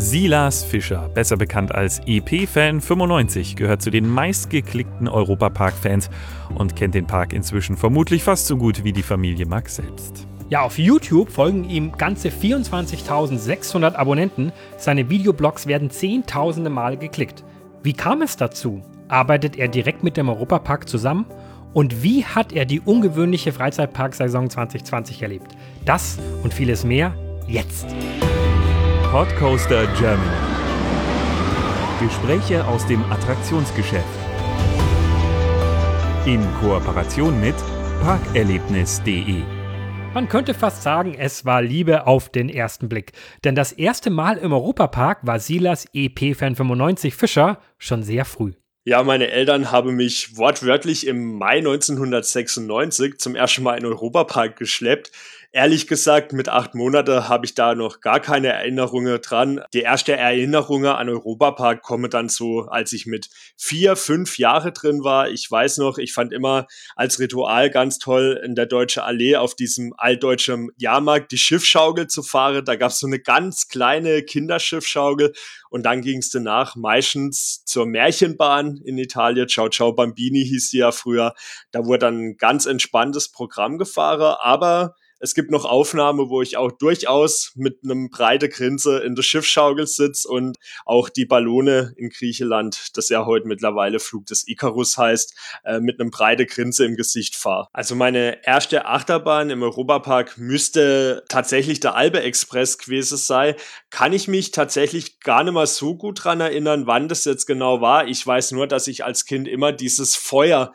Silas Fischer, besser bekannt als EP-Fan95, gehört zu den meistgeklickten Europapark-Fans und kennt den Park inzwischen vermutlich fast so gut wie die Familie Max selbst. Ja, auf YouTube folgen ihm ganze 24.600 Abonnenten. Seine Videoblogs werden zehntausende Male geklickt. Wie kam es dazu? Arbeitet er direkt mit dem Europapark zusammen? Und wie hat er die ungewöhnliche Freizeitparksaison 2020 erlebt? Das und vieles mehr jetzt. Podcoaster Germany. Gespräche aus dem Attraktionsgeschäft. In Kooperation mit parkerlebnis.de. Man könnte fast sagen, es war Liebe auf den ersten Blick. Denn das erste Mal im Europapark war Silas EP-Fan 95 Fischer schon sehr früh. Ja, meine Eltern haben mich wortwörtlich im Mai 1996 zum ersten Mal in den Europapark geschleppt. Ehrlich gesagt, mit acht Monaten habe ich da noch gar keine Erinnerungen dran. Die erste Erinnerungen an Europapark kommen dann so, als ich mit vier, fünf Jahre drin war. Ich weiß noch, ich fand immer als Ritual ganz toll, in der Deutsche Allee auf diesem altdeutschen Jahrmarkt die Schiffschaukel zu fahren. Da gab es so eine ganz kleine Kinderschiffschaukel und dann ging es danach meistens zur Märchenbahn in Italien. Ciao Ciao Bambini hieß sie ja früher. Da wurde dann ein ganz entspanntes Programm gefahren, aber es gibt noch Aufnahmen, wo ich auch durchaus mit einem breite Grinse in der Schiffsschaukel sitze und auch die Ballone in Griechenland, das ja heute mittlerweile Flug des Icarus heißt, äh, mit einem breite Grinse im Gesicht fahre. Also meine erste Achterbahn im Europapark müsste tatsächlich der Albe Express gewesen sein. Kann ich mich tatsächlich gar nicht mal so gut dran erinnern, wann das jetzt genau war. Ich weiß nur, dass ich als Kind immer dieses Feuer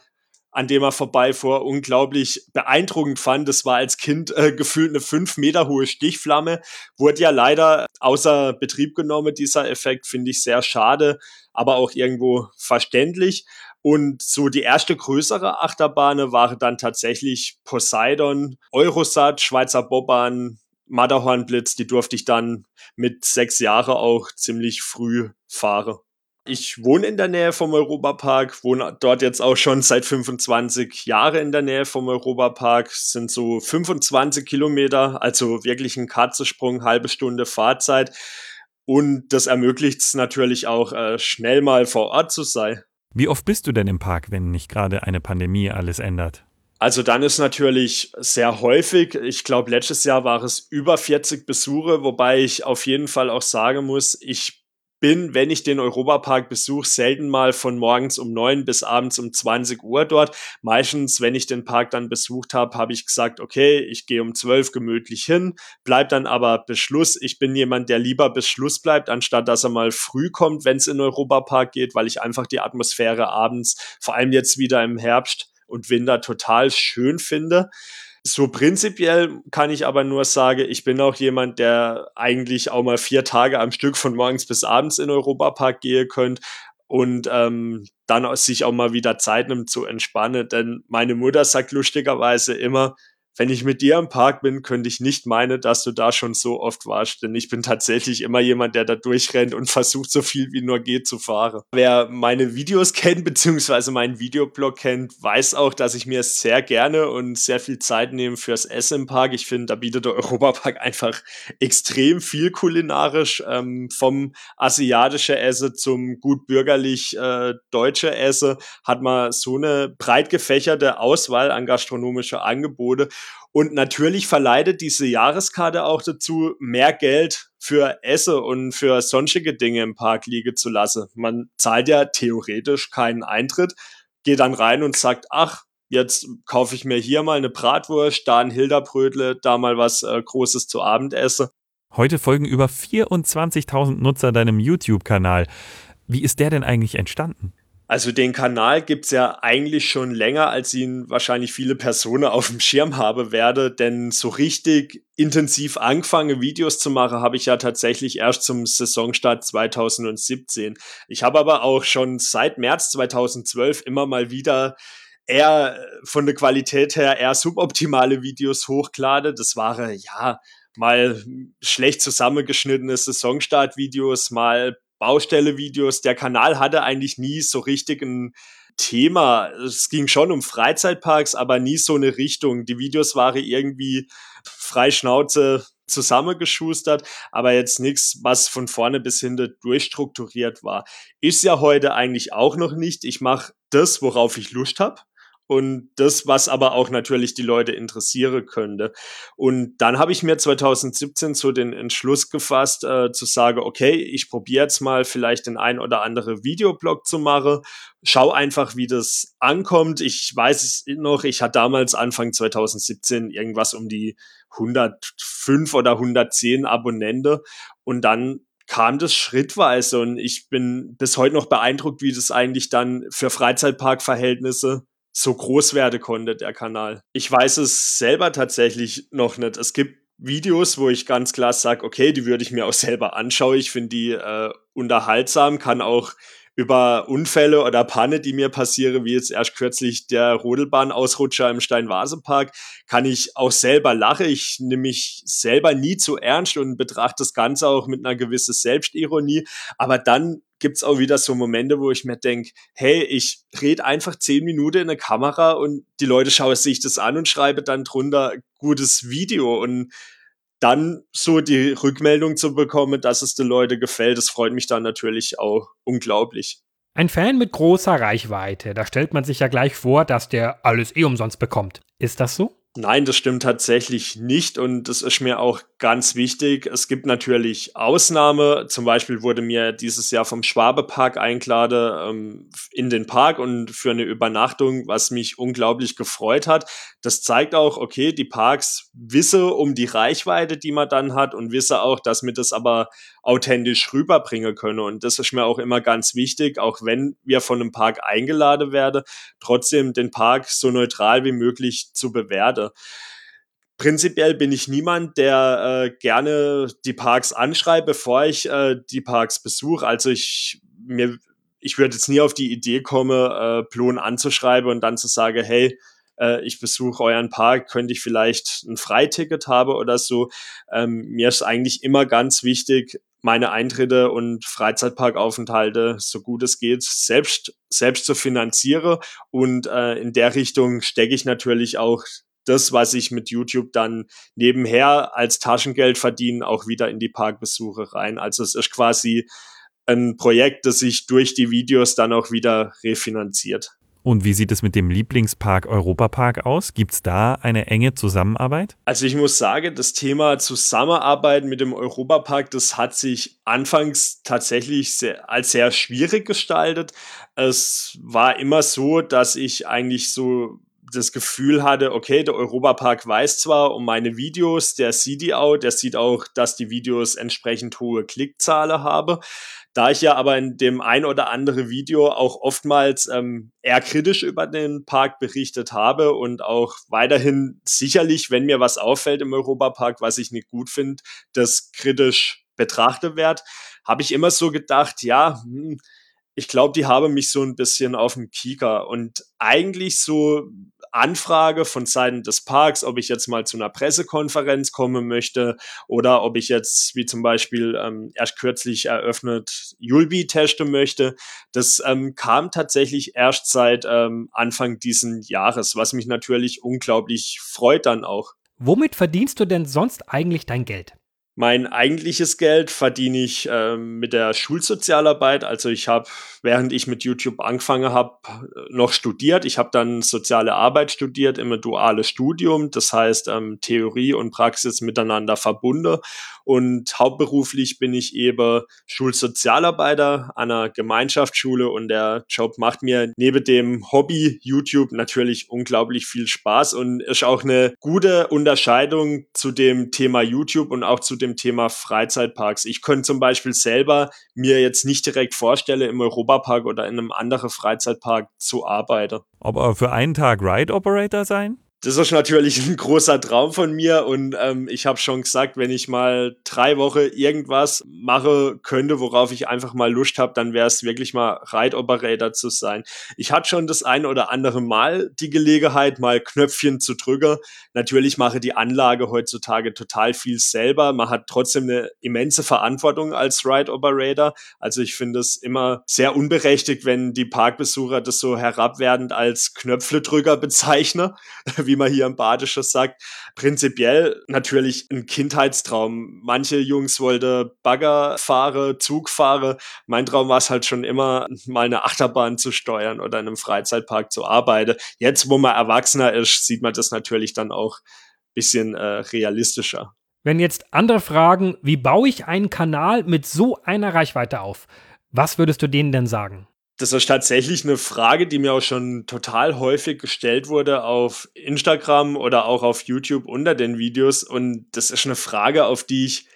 an dem er vorbeifuhr, unglaublich beeindruckend fand. Das war als Kind äh, gefühlt eine fünf Meter hohe Stichflamme. Wurde ja leider außer Betrieb genommen, dieser Effekt, finde ich sehr schade, aber auch irgendwo verständlich. Und so die erste größere Achterbahn war dann tatsächlich Poseidon, Eurosat, Schweizer Bobbahn, Matterhornblitz, die durfte ich dann mit sechs Jahren auch ziemlich früh fahren. Ich wohne in der Nähe vom Europapark, wohne dort jetzt auch schon seit 25 Jahren in der Nähe vom Europapark. Es sind so 25 Kilometer, also wirklich ein Katzensprung, halbe Stunde Fahrzeit. Und das ermöglicht es natürlich auch, äh, schnell mal vor Ort zu sein. Wie oft bist du denn im Park, wenn nicht gerade eine Pandemie alles ändert? Also dann ist natürlich sehr häufig. Ich glaube, letztes Jahr war es über 40 Besuche, wobei ich auf jeden Fall auch sagen muss, ich bin, wenn ich den Europapark besuche, selten mal von morgens um neun bis abends um 20 Uhr dort. Meistens, wenn ich den Park dann besucht habe, habe ich gesagt, okay, ich gehe um zwölf gemütlich hin, bleib dann aber Beschluss. Ich bin jemand, der lieber bis Schluss bleibt, anstatt dass er mal früh kommt, wenn es in den Europapark geht, weil ich einfach die Atmosphäre abends, vor allem jetzt wieder im Herbst und Winter, total schön finde. So prinzipiell kann ich aber nur sagen, ich bin auch jemand, der eigentlich auch mal vier Tage am Stück von morgens bis abends in Europapark gehen könnte und ähm, dann sich auch mal wieder Zeit nimmt zu entspannen. Denn meine Mutter sagt lustigerweise immer, wenn ich mit dir im Park bin, könnte ich nicht meinen, dass du da schon so oft warst, denn ich bin tatsächlich immer jemand, der da durchrennt und versucht, so viel wie nur geht zu fahren. Wer meine Videos kennt, beziehungsweise meinen Videoblog kennt, weiß auch, dass ich mir sehr gerne und sehr viel Zeit nehme fürs Essen im Park. Ich finde, da bietet der Europapark einfach extrem viel kulinarisch, ähm, vom asiatischen Essen zum gut bürgerlich äh, deutsche Essen, hat man so eine breit gefächerte Auswahl an gastronomische Angebote und natürlich verleitet diese Jahreskarte auch dazu, mehr Geld für Esse und für sonstige Dinge im Park liegen zu lassen. Man zahlt ja theoretisch keinen Eintritt, geht dann rein und sagt, ach, jetzt kaufe ich mir hier mal eine Bratwurst, da ein Hilderbrötle, da mal was äh, Großes zu Abend esse. Heute folgen über 24.000 Nutzer deinem YouTube-Kanal. Wie ist der denn eigentlich entstanden? Also den Kanal gibt's ja eigentlich schon länger, als ihn wahrscheinlich viele Personen auf dem Schirm haben werde, denn so richtig intensiv angefangen, Videos zu machen, habe ich ja tatsächlich erst zum Saisonstart 2017. Ich habe aber auch schon seit März 2012 immer mal wieder eher von der Qualität her eher suboptimale Videos hochgeladen. Das waren ja mal schlecht zusammengeschnittene Saisonstart-Videos, mal Baustelle-Videos. Der Kanal hatte eigentlich nie so richtig ein Thema. Es ging schon um Freizeitparks, aber nie so eine Richtung. Die Videos waren irgendwie frei Schnauze zusammengeschustert, aber jetzt nichts, was von vorne bis hinten durchstrukturiert war. Ist ja heute eigentlich auch noch nicht. Ich mache das, worauf ich Lust habe und das, was aber auch natürlich die Leute interessieren könnte. Und dann habe ich mir 2017 so den Entschluss gefasst, äh, zu sagen, okay, ich probiere jetzt mal vielleicht den ein oder andere Videoblog zu machen. Schau einfach, wie das ankommt. Ich weiß es noch, ich hatte damals Anfang 2017 irgendwas um die 105 oder 110 Abonnente und dann kam das schrittweise und ich bin bis heute noch beeindruckt, wie das eigentlich dann für Freizeitparkverhältnisse so groß werden konnte, der Kanal. Ich weiß es selber tatsächlich noch nicht. Es gibt Videos, wo ich ganz klar sage, okay, die würde ich mir auch selber anschauen. Ich finde die äh, unterhaltsam, kann auch über Unfälle oder Panne, die mir passieren, wie jetzt erst kürzlich der Rodelbahn-Ausrutscher im Steinvase-Park, kann ich auch selber lachen. Ich nehme mich selber nie zu ernst und betrachte das Ganze auch mit einer gewissen Selbstironie. Aber dann gibt's auch wieder so Momente, wo ich mir denk, hey, ich rede einfach zehn Minuten in eine Kamera und die Leute schauen sich das an und schreiben dann drunter gutes Video und dann so die Rückmeldung zu bekommen, dass es den Leuten gefällt, das freut mich dann natürlich auch unglaublich. Ein Fan mit großer Reichweite, da stellt man sich ja gleich vor, dass der alles eh umsonst bekommt. Ist das so? Nein, das stimmt tatsächlich nicht und das ist mir auch ganz wichtig. Es gibt natürlich Ausnahme. Zum Beispiel wurde mir dieses Jahr vom Schwabepark eingeladen ähm, in den Park und für eine Übernachtung, was mich unglaublich gefreut hat. Das zeigt auch, okay, die Parks wisse um die Reichweite, die man dann hat und wisse auch, dass wir das aber authentisch rüberbringen können. Und das ist mir auch immer ganz wichtig, auch wenn wir von einem Park eingeladen werden, trotzdem den Park so neutral wie möglich zu bewerten. Prinzipiell bin ich niemand, der äh, gerne die Parks anschreibt, bevor ich äh, die Parks besuche. Also ich mir ich würde jetzt nie auf die Idee kommen, äh, Plon anzuschreiben und dann zu sagen, hey, äh, ich besuche euren Park, könnte ich vielleicht ein Freiticket haben oder so. Ähm, mir ist eigentlich immer ganz wichtig, meine Eintritte und Freizeitparkaufenthalte so gut es geht selbst selbst zu finanzieren und äh, in der Richtung stecke ich natürlich auch das, was ich mit YouTube dann nebenher als Taschengeld verdiene, auch wieder in die Parkbesuche rein. Also es ist quasi ein Projekt, das sich durch die Videos dann auch wieder refinanziert. Und wie sieht es mit dem Lieblingspark Europapark aus? Gibt es da eine enge Zusammenarbeit? Also ich muss sagen, das Thema Zusammenarbeit mit dem Europapark, das hat sich anfangs tatsächlich sehr, als sehr schwierig gestaltet. Es war immer so, dass ich eigentlich so das Gefühl hatte, okay, der Europapark weiß zwar um meine Videos, der sieht die auch, der sieht auch, dass die Videos entsprechend hohe Klickzahlen haben. Da ich ja aber in dem ein oder andere Video auch oftmals ähm, eher kritisch über den Park berichtet habe und auch weiterhin sicherlich, wenn mir was auffällt im Europapark, was ich nicht gut finde, das kritisch betrachtet wird, habe ich immer so gedacht, ja, hm, ich glaube, die haben mich so ein bisschen auf dem Kieker und eigentlich so Anfrage von Seiten des Parks, ob ich jetzt mal zu einer Pressekonferenz kommen möchte oder ob ich jetzt, wie zum Beispiel ähm, erst kürzlich eröffnet, Julbi testen möchte. Das ähm, kam tatsächlich erst seit ähm, Anfang diesen Jahres, was mich natürlich unglaublich freut dann auch. Womit verdienst du denn sonst eigentlich dein Geld? Mein eigentliches Geld verdiene ich äh, mit der Schulsozialarbeit. Also ich habe, während ich mit YouTube angefangen habe, noch studiert. Ich habe dann soziale Arbeit studiert, im duales Studium. Das heißt ähm, Theorie und Praxis miteinander verbunden. Und hauptberuflich bin ich eben Schulsozialarbeiter an einer Gemeinschaftsschule und der Job macht mir neben dem Hobby YouTube natürlich unglaublich viel Spaß und ist auch eine gute Unterscheidung zu dem Thema YouTube und auch zu dem Thema Freizeitparks. Ich könnte zum Beispiel selber mir jetzt nicht direkt vorstellen, im Europapark oder in einem anderen Freizeitpark zu arbeiten. Aber für einen Tag Ride Operator sein? Das ist natürlich ein großer Traum von mir und ähm, ich habe schon gesagt, wenn ich mal drei Wochen irgendwas mache könnte, worauf ich einfach mal Lust habe, dann wäre es wirklich mal Ride Operator zu sein. Ich hatte schon das ein oder andere Mal die Gelegenheit, mal Knöpfchen zu drücken. Natürlich mache die Anlage heutzutage total viel selber. Man hat trotzdem eine immense Verantwortung als Ride Operator. Also ich finde es immer sehr unberechtigt, wenn die Parkbesucher das so herabwerdend als Knöpfledrücker bezeichnen, wie wie man hier im Badische sagt. Prinzipiell natürlich ein Kindheitstraum. Manche Jungs wollten Bagger fahren, Zug fahren. Mein Traum war es halt schon immer, mal eine Achterbahn zu steuern oder in einem Freizeitpark zu arbeiten. Jetzt, wo man erwachsener ist, sieht man das natürlich dann auch ein bisschen äh, realistischer. Wenn jetzt andere fragen, wie baue ich einen Kanal mit so einer Reichweite auf? Was würdest du denen denn sagen? Das ist tatsächlich eine Frage, die mir auch schon total häufig gestellt wurde auf Instagram oder auch auf YouTube unter den Videos. Und das ist eine Frage, auf die ich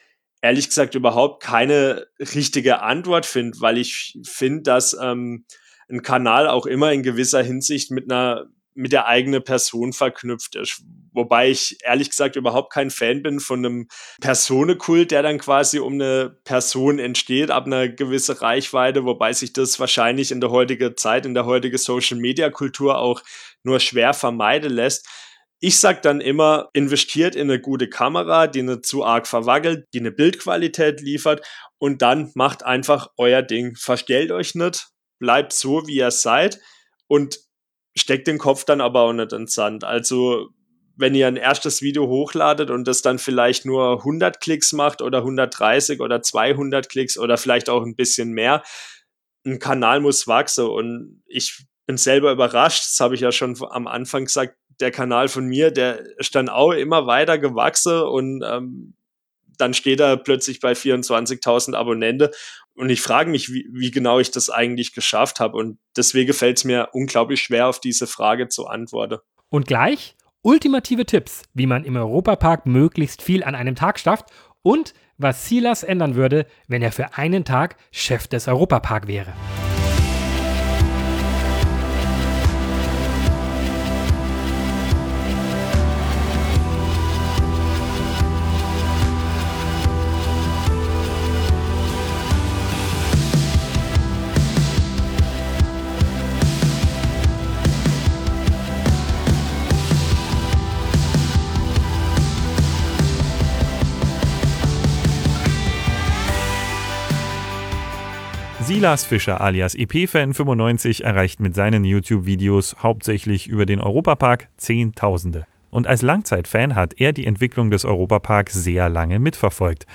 ehrlich gesagt überhaupt keine richtige Antwort finde, weil ich finde, dass ähm, ein Kanal auch immer in gewisser Hinsicht mit einer mit der eigenen Person verknüpft ist. Wobei ich ehrlich gesagt überhaupt kein Fan bin von einem Personenkult, der dann quasi um eine Person entsteht, ab einer gewissen Reichweite, wobei sich das wahrscheinlich in der heutigen Zeit, in der heutigen Social-Media-Kultur auch nur schwer vermeiden lässt. Ich sag dann immer, investiert in eine gute Kamera, die nicht zu arg verwackelt, die eine Bildqualität liefert und dann macht einfach euer Ding. Verstellt euch nicht, bleibt so, wie ihr seid und steckt den Kopf dann aber auch nicht ins Sand. Also wenn ihr ein erstes Video hochladet und das dann vielleicht nur 100 Klicks macht oder 130 oder 200 Klicks oder vielleicht auch ein bisschen mehr, ein Kanal muss wachsen und ich bin selber überrascht, das habe ich ja schon am Anfang gesagt, der Kanal von mir, der ist dann auch immer weiter gewachsen und ähm, dann steht er plötzlich bei 24.000 Abonnenten und ich frage mich, wie, wie genau ich das eigentlich geschafft habe. Und deswegen fällt es mir unglaublich schwer, auf diese Frage zu antworten. Und gleich ultimative Tipps, wie man im Europapark möglichst viel an einem Tag schafft und was Silas ändern würde, wenn er für einen Tag Chef des Europapark wäre. Silas Fischer alias EP-Fan95 erreicht mit seinen YouTube-Videos hauptsächlich über den Europapark Zehntausende. Und als Langzeitfan hat er die Entwicklung des Europaparks sehr lange mitverfolgt.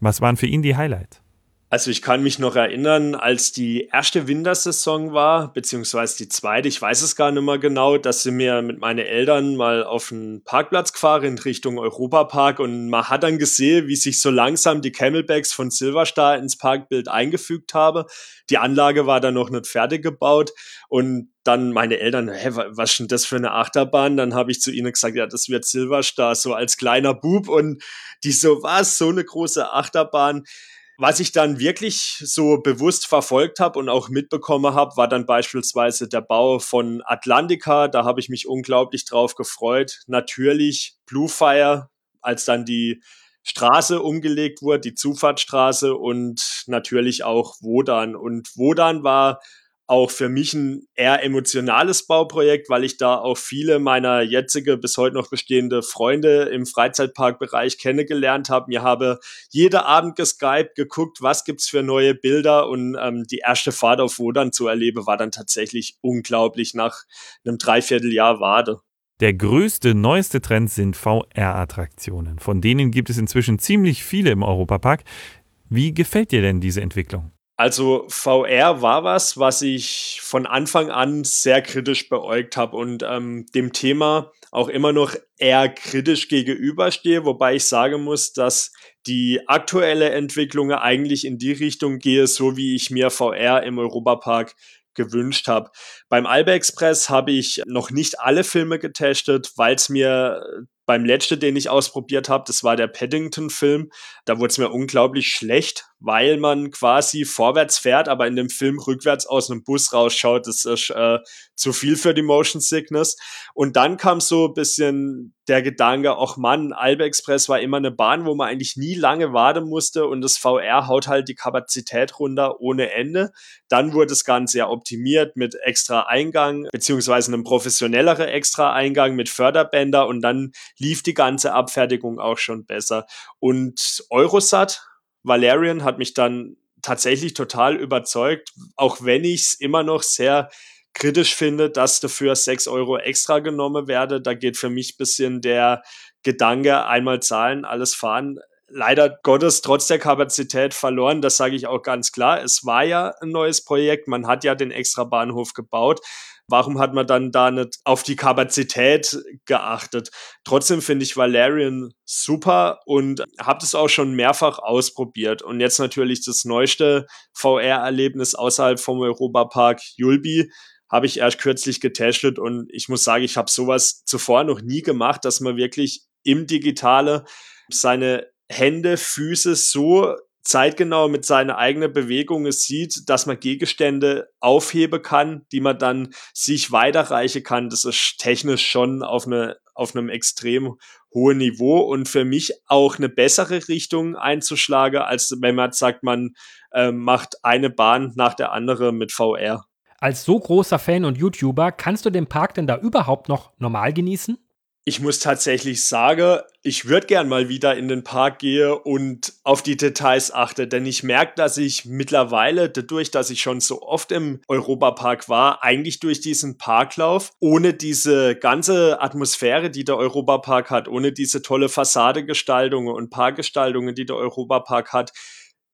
Was waren für ihn die Highlights? Also ich kann mich noch erinnern, als die erste Wintersaison war, beziehungsweise die zweite, ich weiß es gar nicht mehr genau, dass sie mir mit meinen Eltern mal auf einen Parkplatz gefahren in Richtung Europapark und man hat dann gesehen, wie sich so langsam die Camelbacks von Silverstar ins Parkbild eingefügt habe. Die Anlage war dann noch nicht fertig gebaut und dann meine Eltern, hä, was ist denn das für eine Achterbahn? Dann habe ich zu ihnen gesagt, ja, das wird Silverstar, so als kleiner Bub und die so, was, so eine große Achterbahn was ich dann wirklich so bewusst verfolgt habe und auch mitbekommen habe, war dann beispielsweise der Bau von Atlantica. Da habe ich mich unglaublich drauf gefreut. Natürlich Bluefire, als dann die Straße umgelegt wurde, die Zufahrtsstraße und natürlich auch Wodan. Und Wodan war auch für mich ein eher emotionales Bauprojekt, weil ich da auch viele meiner jetzige bis heute noch bestehende Freunde im Freizeitparkbereich kennengelernt habe. Mir habe jeder Abend geskypt, geguckt, was gibt's für neue Bilder und ähm, die erste Fahrt auf Wodan zu erleben, war dann tatsächlich unglaublich nach einem Dreivierteljahr Wade. Der größte, neueste Trend sind VR-Attraktionen. Von denen gibt es inzwischen ziemlich viele im Europapark. Wie gefällt dir denn diese Entwicklung? Also VR war was, was ich von Anfang an sehr kritisch beäugt habe und ähm, dem Thema auch immer noch eher kritisch gegenüberstehe, wobei ich sagen muss, dass die aktuelle Entwicklung eigentlich in die Richtung gehe, so wie ich mir VR im Europapark gewünscht habe. Beim Albe Express habe ich noch nicht alle Filme getestet, weil es mir beim letzten, den ich ausprobiert habe, das war der Paddington-Film, da wurde es mir unglaublich schlecht, weil man quasi vorwärts fährt, aber in dem Film rückwärts aus einem Bus rausschaut. Das ist äh, zu viel für die Motion Sickness. Und dann kam so ein bisschen der Gedanke, ach Mann, Albe Express war immer eine Bahn, wo man eigentlich nie lange warten musste und das VR haut halt die Kapazität runter ohne Ende. Dann wurde das Ganze ja optimiert mit extra Eingang, beziehungsweise einem professionelleren extra Eingang mit Förderbänder und dann lief die ganze Abfertigung auch schon besser. Und Eurosat, Valerian hat mich dann tatsächlich total überzeugt, auch wenn ich es immer noch sehr kritisch finde, dass dafür 6 Euro extra genommen werde. Da geht für mich bisschen der Gedanke, einmal zahlen, alles fahren, leider Gottes trotz der Kapazität verloren. Das sage ich auch ganz klar. Es war ja ein neues Projekt. Man hat ja den extra Bahnhof gebaut. Warum hat man dann da nicht auf die Kapazität geachtet? Trotzdem finde ich Valerian super und habe das auch schon mehrfach ausprobiert. Und jetzt natürlich das neueste VR-Erlebnis außerhalb vom Europapark Julbi habe ich erst kürzlich getestet und ich muss sagen, ich habe sowas zuvor noch nie gemacht, dass man wirklich im Digitale seine Hände, Füße so zeitgenau mit seiner eigenen Bewegung sieht, dass man Gegenstände aufheben kann, die man dann sich weiterreichen kann. Das ist technisch schon auf, eine, auf einem extrem hohen Niveau und für mich auch eine bessere Richtung einzuschlagen, als wenn man sagt, man äh, macht eine Bahn nach der anderen mit VR. Als so großer Fan und YouTuber, kannst du den Park denn da überhaupt noch normal genießen? Ich muss tatsächlich sagen, ich würde gern mal wieder in den Park gehe und auf die Details achte, denn ich merke, dass ich mittlerweile dadurch, dass ich schon so oft im Europapark war, eigentlich durch diesen Parklauf, ohne diese ganze Atmosphäre, die der Europapark hat, ohne diese tolle Fassadegestaltungen und Parkgestaltungen, die der Europapark hat,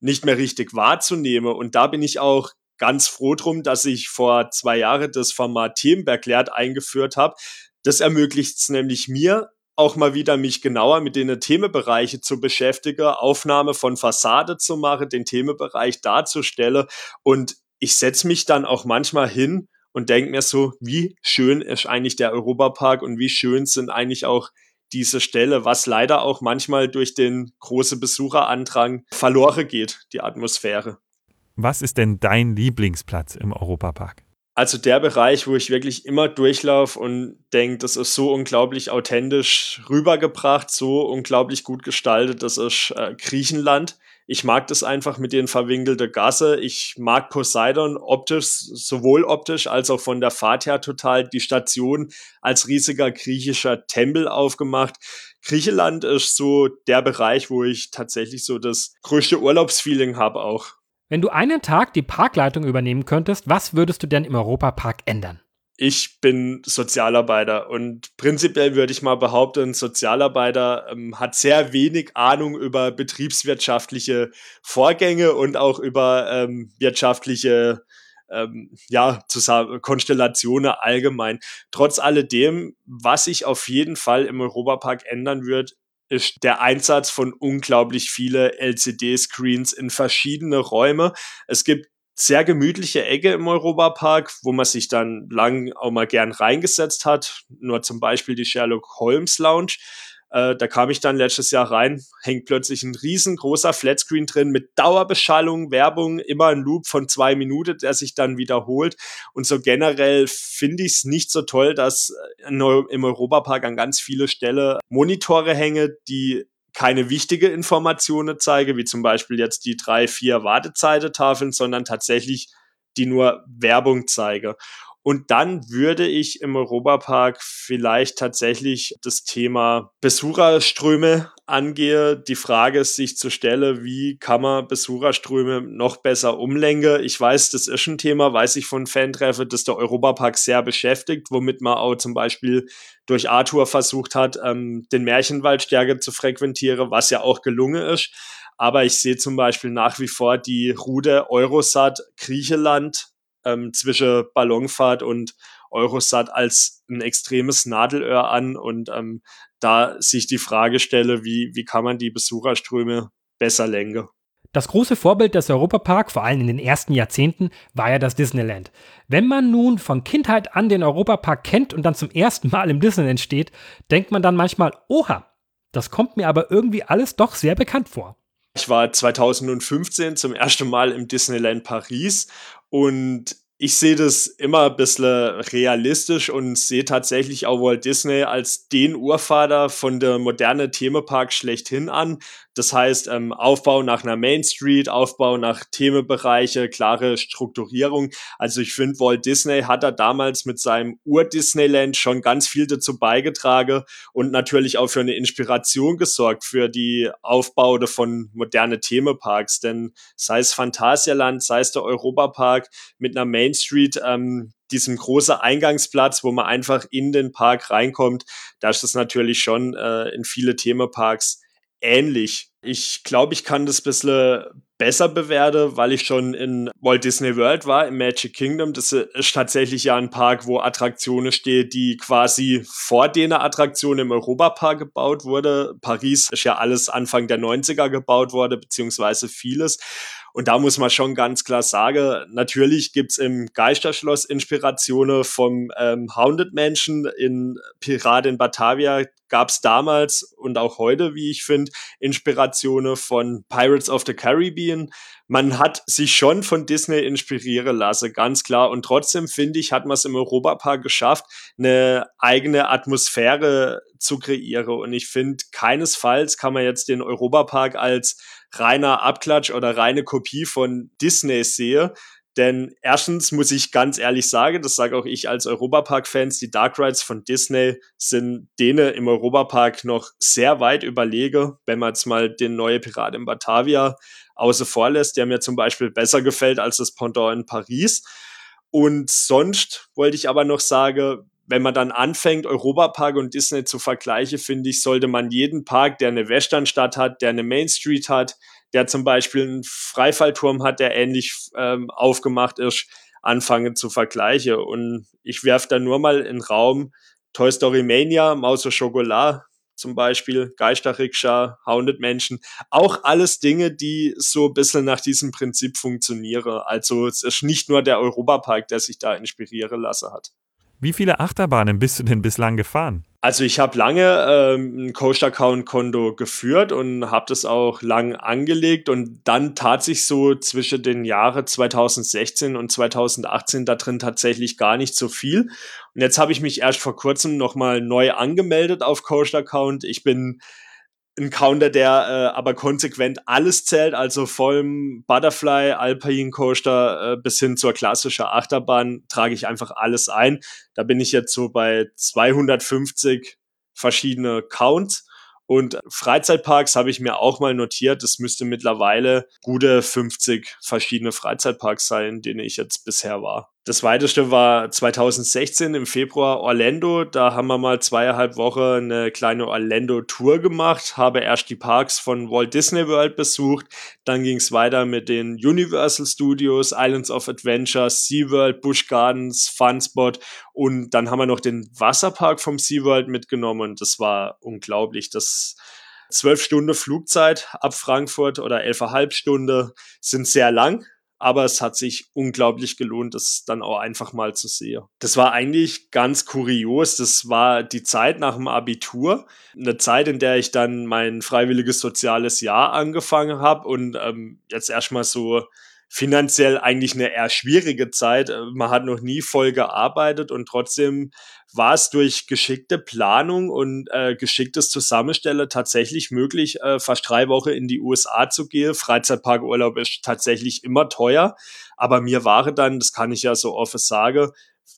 nicht mehr richtig wahrzunehmen. Und da bin ich auch ganz froh drum, dass ich vor zwei Jahren das Format Themenberg lehrt eingeführt habe, das ermöglicht es nämlich mir, auch mal wieder mich genauer mit den Themenbereichen zu beschäftigen, Aufnahme von Fassade zu machen, den Themenbereich darzustellen. Und ich setze mich dann auch manchmal hin und denke mir so, wie schön ist eigentlich der Europapark und wie schön sind eigentlich auch diese Stelle, was leider auch manchmal durch den großen Besucherandrang verloren geht, die Atmosphäre. Was ist denn dein Lieblingsplatz im Europapark? Also der Bereich, wo ich wirklich immer durchlaufe und denke, das ist so unglaublich authentisch rübergebracht, so unglaublich gut gestaltet, das ist äh, Griechenland. Ich mag das einfach mit den verwinkelten Gasse. Ich mag Poseidon optisch, sowohl optisch als auch von der Fahrt her total. Die Station als riesiger griechischer Tempel aufgemacht. Griechenland ist so der Bereich, wo ich tatsächlich so das größte Urlaubsfeeling habe auch. Wenn du einen Tag die Parkleitung übernehmen könntest, was würdest du denn im Europapark ändern? Ich bin Sozialarbeiter und prinzipiell würde ich mal behaupten, Sozialarbeiter ähm, hat sehr wenig Ahnung über betriebswirtschaftliche Vorgänge und auch über ähm, wirtschaftliche ähm, ja, Konstellationen allgemein. Trotz alledem, was sich auf jeden Fall im Europapark ändern wird, ist der Einsatz von unglaublich viele LCD-Screens in verschiedene Räume. Es gibt sehr gemütliche Ecke im Europapark, wo man sich dann lang auch mal gern reingesetzt hat. Nur zum Beispiel die Sherlock Holmes Lounge. Äh, da kam ich dann letztes Jahr rein, hängt plötzlich ein riesengroßer Flatscreen drin mit Dauerbeschallung, Werbung, immer ein Loop von zwei Minuten, der sich dann wiederholt. Und so generell finde ich es nicht so toll, dass äh, im Europapark an ganz viele Stellen Monitore hänge, die keine wichtige Informationen zeige, wie zum Beispiel jetzt die drei, vier Wartezeittafeln, sondern tatsächlich die nur Werbung zeige. Und dann würde ich im Europapark vielleicht tatsächlich das Thema Besucherströme angehe, die Frage sich zu stellen, wie kann man Besucherströme noch besser umlenken. Ich weiß, das ist ein Thema, weiß ich von Fantreffen, dass der Europapark sehr beschäftigt, womit man auch zum Beispiel durch Arthur versucht hat, ähm, den Märchenwald stärker zu frequentieren, was ja auch gelungen ist. Aber ich sehe zum Beispiel nach wie vor die Route Eurosat Griechenland ähm, zwischen Ballonfahrt und Eurosat als ein extremes Nadelöhr an und ähm, da sich die Frage stelle, wie, wie kann man die Besucherströme besser lenken. Das große Vorbild des Europapark, vor allem in den ersten Jahrzehnten, war ja das Disneyland. Wenn man nun von Kindheit an den Europapark kennt und dann zum ersten Mal im Disneyland steht, denkt man dann manchmal, oha, das kommt mir aber irgendwie alles doch sehr bekannt vor. Ich war 2015 zum ersten Mal im Disneyland Paris und ich sehe das immer ein bisschen realistisch und sehe tatsächlich auch Walt Disney als den Urvater von der moderne Themenpark schlechthin an. Das heißt, ähm, Aufbau nach einer Main Street, Aufbau nach Themenbereiche, klare Strukturierung. Also ich finde, Walt Disney hat da damals mit seinem Ur-Disneyland schon ganz viel dazu beigetragen und natürlich auch für eine Inspiration gesorgt für die Aufbaude von moderne Themenparks. Denn sei es Phantasialand, sei es der Europapark mit einer Main Street, ähm, diesem großen Eingangsplatz, wo man einfach in den Park reinkommt, da ist das natürlich schon äh, in viele Themenparks ähnlich. Ich glaube, ich kann das ein bisschen besser bewerte, weil ich schon in Walt Disney World war, im Magic Kingdom. Das ist tatsächlich ja ein Park, wo Attraktionen stehen, die quasi vor den Attraktionen im Europapark gebaut wurde. Paris ist ja alles Anfang der 90er gebaut worden, beziehungsweise vieles. Und da muss man schon ganz klar sagen, natürlich gibt's im Geisterschloss Inspirationen vom ähm, Hounded Menschen in Pirat in Batavia gab's damals und auch heute, wie ich finde, Inspirationen von Pirates of the Caribbean. Man hat sich schon von Disney inspirieren lassen, ganz klar. Und trotzdem finde ich, hat man es im Europapark geschafft, eine eigene Atmosphäre zu kreieren. Und ich finde, keinesfalls kann man jetzt den Europapark als reiner Abklatsch oder reine Kopie von Disney sehe. Denn erstens muss ich ganz ehrlich sagen, das sage auch ich als Europapark-Fans, die Dark Rides von Disney sind denen im Europapark noch sehr weit überlege, wenn man jetzt mal den neue Pirat in Batavia außer vor lässt, der mir zum Beispiel besser gefällt als das Pendant in Paris. Und sonst wollte ich aber noch sagen, wenn man dann anfängt, Europapark und Disney zu vergleichen, finde ich, sollte man jeden Park, der eine Westernstadt hat, der eine Main Street hat, der zum Beispiel einen Freifallturm hat, der ähnlich ähm, aufgemacht ist, anfangen zu vergleichen. Und ich werfe da nur mal in Raum Toy Story Mania, Maus und Schokolade zum Beispiel, Geisterrikscha, Hounded Menschen, auch alles Dinge, die so ein bisschen nach diesem Prinzip funktionieren. Also es ist nicht nur der Europapark, der sich da inspirieren lassen hat. Wie viele Achterbahnen bist du denn bislang gefahren? Also ich habe lange ähm, ein Coaster-Account-Konto geführt und habe das auch lang angelegt und dann tat sich so zwischen den Jahren 2016 und 2018 da drin tatsächlich gar nicht so viel. Und jetzt habe ich mich erst vor kurzem nochmal neu angemeldet auf Coaster-Account. Ich bin ein Counter, der äh, aber konsequent alles zählt, also vom Butterfly, Alpine Coaster äh, bis hin zur klassischen Achterbahn trage ich einfach alles ein. Da bin ich jetzt so bei 250 verschiedene Counts. Und Freizeitparks habe ich mir auch mal notiert. Es müsste mittlerweile gute 50 verschiedene Freizeitparks sein, denen ich jetzt bisher war. Das weiteste war 2016 im Februar Orlando. Da haben wir mal zweieinhalb Wochen eine kleine Orlando-Tour gemacht, habe erst die Parks von Walt Disney World besucht, dann ging es weiter mit den Universal Studios, Islands of Adventure, SeaWorld, Busch Gardens, Funspot. Und dann haben wir noch den Wasserpark vom SeaWorld mitgenommen. Und das war unglaublich. Das zwölf Stunden Flugzeit ab Frankfurt oder elfeinhalb Stunden sind sehr lang aber es hat sich unglaublich gelohnt, das dann auch einfach mal zu sehen. Das war eigentlich ganz kurios. Das war die Zeit nach dem Abitur, eine Zeit, in der ich dann mein freiwilliges soziales Jahr angefangen habe und ähm, jetzt erstmal so finanziell eigentlich eine eher schwierige Zeit. Äh, man hat noch nie voll gearbeitet und trotzdem war es durch geschickte Planung und äh, geschicktes Zusammenstellen tatsächlich möglich, äh, fast drei Wochen in die USA zu gehen. Freizeitparkurlaub ist tatsächlich immer teuer, aber mir war dann, das kann ich ja so offen sagen,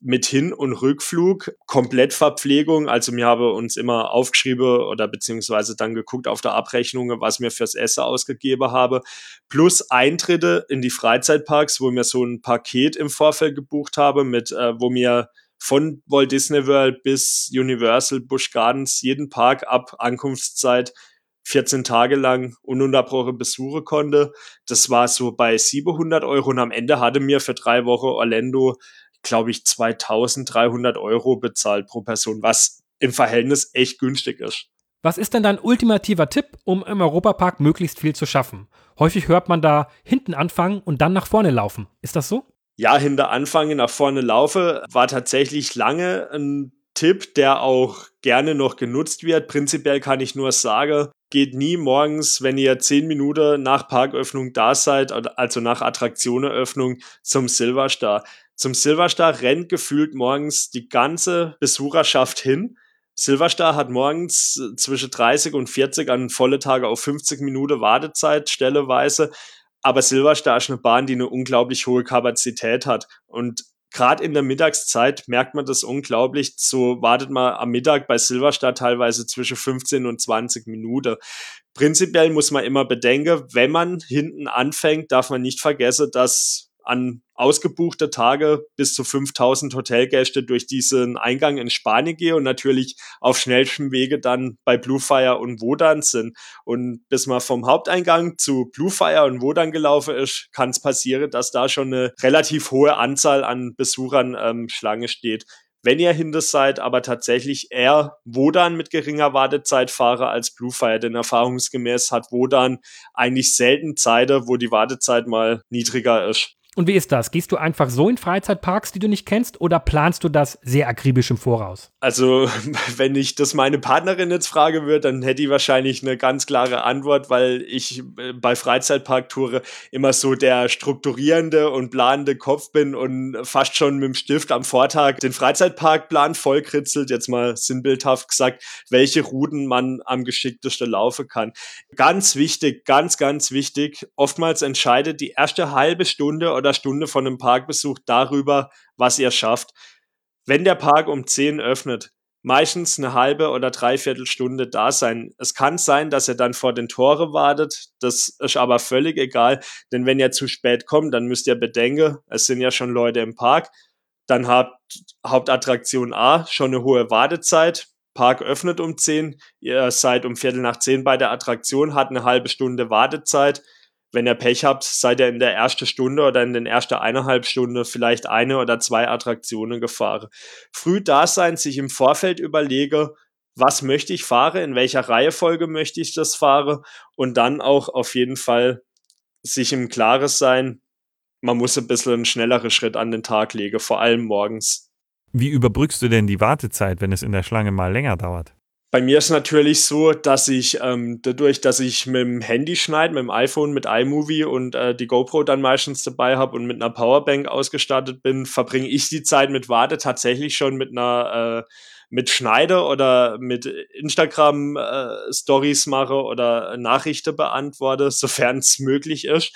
mit Hin- und Rückflug, Komplettverpflegung. Also wir haben uns immer aufgeschrieben oder beziehungsweise dann geguckt auf der Abrechnung, was mir fürs Essen ausgegeben habe. Plus Eintritte in die Freizeitparks, wo mir so ein Paket im Vorfeld gebucht habe, mit, äh, wo mir von Walt Disney World bis Universal Busch Gardens jeden Park ab Ankunftszeit 14 Tage lang ununterbrochen besuchen konnte. Das war so bei 700 Euro und am Ende hatte mir für drei Wochen Orlando glaube ich, 2300 Euro bezahlt pro Person, was im Verhältnis echt günstig ist. Was ist denn dein ultimativer Tipp, um im Europapark möglichst viel zu schaffen? Häufig hört man da hinten anfangen und dann nach vorne laufen. Ist das so? Ja, hinter anfangen, nach vorne laufe war tatsächlich lange ein Tipp, der auch gerne noch genutzt wird. Prinzipiell kann ich nur sagen, geht nie morgens, wenn ihr zehn Minuten nach Parköffnung da seid, also nach Attraktionenöffnung zum Silverstar. Zum Silverstar rennt gefühlt morgens die ganze Besucherschaft hin. Silverstar hat morgens äh, zwischen 30 und 40 an volle Tage auf 50 Minuten Wartezeit, stelleweise. Aber Silverstar ist eine Bahn, die eine unglaublich hohe Kapazität hat. Und gerade in der Mittagszeit merkt man das unglaublich. So wartet man am Mittag bei Silverstar teilweise zwischen 15 und 20 Minuten. Prinzipiell muss man immer bedenken, wenn man hinten anfängt, darf man nicht vergessen, dass an ausgebuchte Tage bis zu 5000 Hotelgäste durch diesen Eingang in Spanien gehe und natürlich auf schnellstem Wege dann bei Bluefire und Wodan sind. Und bis man vom Haupteingang zu Bluefire und Wodan gelaufen ist, kann es passieren, dass da schon eine relativ hohe Anzahl an Besuchern ähm, Schlange steht wenn ihr hinter seid, aber tatsächlich eher Wodan mit geringer Wartezeit fahre als Bluefire, denn erfahrungsgemäß hat Wodan eigentlich selten Zeiten, wo die Wartezeit mal niedriger ist. Und wie ist das? Gehst du einfach so in Freizeitparks, die du nicht kennst, oder planst du das sehr akribisch im Voraus? Also, wenn ich das meine Partnerin jetzt fragen würde, dann hätte ich wahrscheinlich eine ganz klare Antwort, weil ich äh, bei Freizeitparktoure immer so der strukturierende und planende Kopf bin und fast schon mit dem Stift am Vortag den Freizeitparkplan vollkritzelt, jetzt mal sinnbildhaft gesagt, welche Routen man am geschicktesten laufen kann. Ganz wichtig, ganz, ganz wichtig, oftmals entscheidet die erste halbe Stunde oder Stunde von einem Parkbesuch darüber, was ihr schafft. Wenn der Park um 10 öffnet, meistens eine halbe oder dreiviertel Stunde da sein. Es kann sein, dass er dann vor den Tore wartet. Das ist aber völlig egal, denn wenn ihr zu spät kommt, dann müsst ihr bedenken, es sind ja schon Leute im Park. Dann habt Hauptattraktion A schon eine hohe Wartezeit. Park öffnet um 10. Ihr seid um Viertel nach 10 bei der Attraktion, hat eine halbe Stunde Wartezeit wenn ihr Pech habt, seid ihr in der ersten Stunde oder in den ersten eineinhalb Stunden vielleicht eine oder zwei Attraktionen gefahren. Früh da sein, sich im Vorfeld überlege, was möchte ich fahren, in welcher Reihefolge möchte ich das fahren und dann auch auf jeden Fall sich im Klares sein, man muss ein bisschen einen schnelleren Schritt an den Tag legen, vor allem morgens. Wie überbrückst du denn die Wartezeit, wenn es in der Schlange mal länger dauert? Bei mir ist natürlich so, dass ich ähm, dadurch, dass ich mit dem Handy schneide, mit dem iPhone, mit iMovie und äh, die GoPro dann meistens dabei habe und mit einer Powerbank ausgestattet bin, verbringe ich die Zeit mit Warte tatsächlich schon mit einer äh, mit Schneide oder mit Instagram äh, Stories mache oder Nachrichten beantworte, sofern es möglich ist.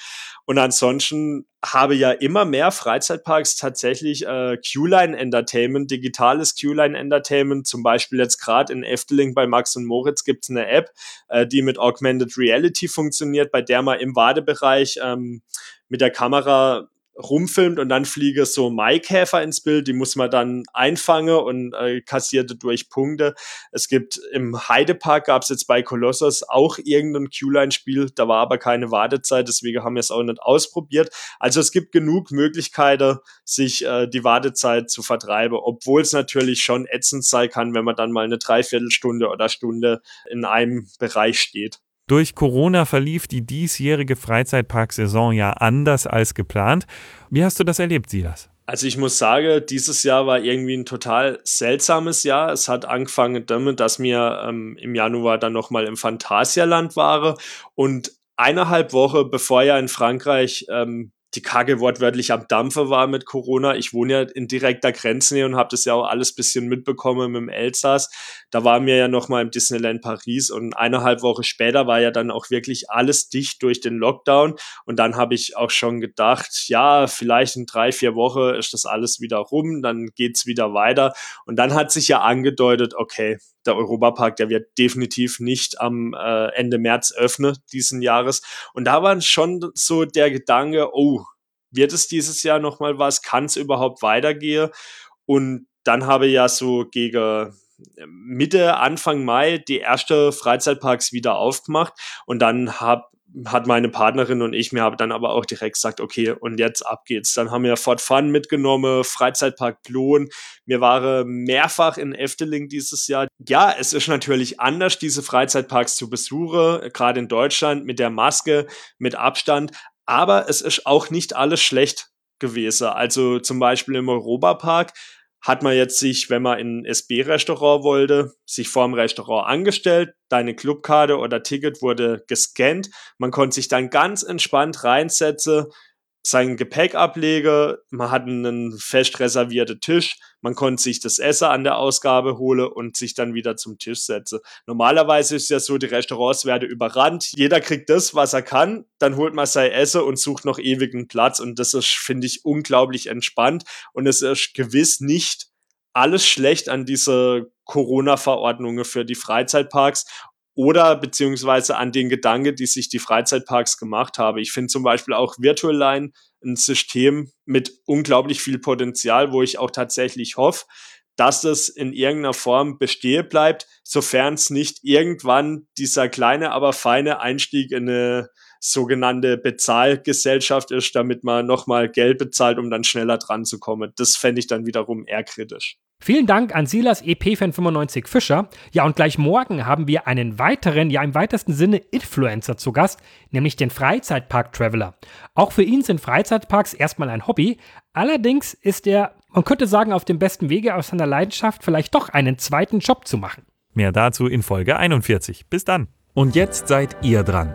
Und ansonsten habe ja immer mehr Freizeitparks tatsächlich äh, Q-Line Entertainment, digitales Q-Line Entertainment. Zum Beispiel jetzt gerade in Efteling bei Max und Moritz gibt es eine App, äh, die mit Augmented Reality funktioniert, bei der man im Wadebereich ähm, mit der Kamera rumfilmt und dann fliege so Maikäfer ins Bild, die muss man dann einfangen und äh, kassierte durch Punkte. Es gibt im Heidepark gab es jetzt bei Colossus auch irgendein Q-Line-Spiel, da war aber keine Wartezeit, deswegen haben wir es auch nicht ausprobiert. Also es gibt genug Möglichkeiten, sich äh, die Wartezeit zu vertreiben, obwohl es natürlich schon ätzend sein kann, wenn man dann mal eine Dreiviertelstunde oder Stunde in einem Bereich steht. Durch Corona verlief die diesjährige Freizeitparksaison ja anders als geplant. Wie hast du das erlebt, Silas? Also ich muss sagen, dieses Jahr war irgendwie ein total seltsames Jahr. Es hat angefangen damit, dass wir ähm, im Januar dann nochmal im Phantasialand waren und eineinhalb Wochen bevor ja in Frankreich ähm, die Kacke wortwörtlich am Dampfe war mit Corona. Ich wohne ja in direkter Grenznähe und habe das ja auch alles bisschen mitbekommen mit dem Elsass. Da waren wir ja noch mal im Disneyland Paris und eineinhalb Wochen später war ja dann auch wirklich alles dicht durch den Lockdown. Und dann habe ich auch schon gedacht, ja, vielleicht in drei, vier Wochen ist das alles wieder rum, dann geht's wieder weiter. Und dann hat sich ja angedeutet, okay, der Europapark, der wird definitiv nicht am äh, Ende März öffnen diesen Jahres. Und da war schon so der Gedanke, oh, wird es dieses Jahr noch mal was? Kann es überhaupt weitergehen? Und dann habe ich ja so gegen Mitte, Anfang Mai die erste Freizeitparks wieder aufgemacht und dann hab, hat meine Partnerin und ich mir haben dann aber auch direkt gesagt, okay, und jetzt ab geht's. Dann haben wir Fort Fun mitgenommen, Freizeitpark Plon. Wir waren mehrfach in Efteling dieses Jahr. Ja, es ist natürlich anders, diese Freizeitparks zu besuchen, gerade in Deutschland mit der Maske, mit Abstand. Aber es ist auch nicht alles schlecht gewesen. Also zum Beispiel im Europapark hat man jetzt sich, wenn man in ein SB-Restaurant wollte, sich vorm Restaurant angestellt, deine Clubkarte oder Ticket wurde gescannt, man konnte sich dann ganz entspannt reinsetzen, sein Gepäck ablege, man hat einen fest reservierten Tisch, man konnte sich das Essen an der Ausgabe holen und sich dann wieder zum Tisch setzen. Normalerweise ist ja so, die Restaurants werden überrannt, jeder kriegt das, was er kann, dann holt man sein Essen und sucht noch ewigen Platz. Und das ist, finde ich, unglaublich entspannt. Und es ist gewiss nicht alles schlecht an diese Corona-Verordnungen für die Freizeitparks oder beziehungsweise an den Gedanken, die sich die Freizeitparks gemacht haben. Ich finde zum Beispiel auch Virtual Line ein System mit unglaublich viel Potenzial, wo ich auch tatsächlich hoffe, dass es in irgendeiner Form bestehe bleibt, sofern es nicht irgendwann dieser kleine, aber feine Einstieg in eine sogenannte Bezahlgesellschaft ist, damit man nochmal Geld bezahlt, um dann schneller dran zu kommen. Das fände ich dann wiederum eher kritisch. Vielen Dank an Silas EP-Fan 95 Fischer. Ja, und gleich morgen haben wir einen weiteren, ja im weitesten Sinne Influencer zu Gast, nämlich den Freizeitpark-Traveler. Auch für ihn sind Freizeitparks erstmal ein Hobby. Allerdings ist er, man könnte sagen, auf dem besten Wege aus seiner Leidenschaft vielleicht doch einen zweiten Job zu machen. Mehr dazu in Folge 41. Bis dann. Und jetzt seid ihr dran.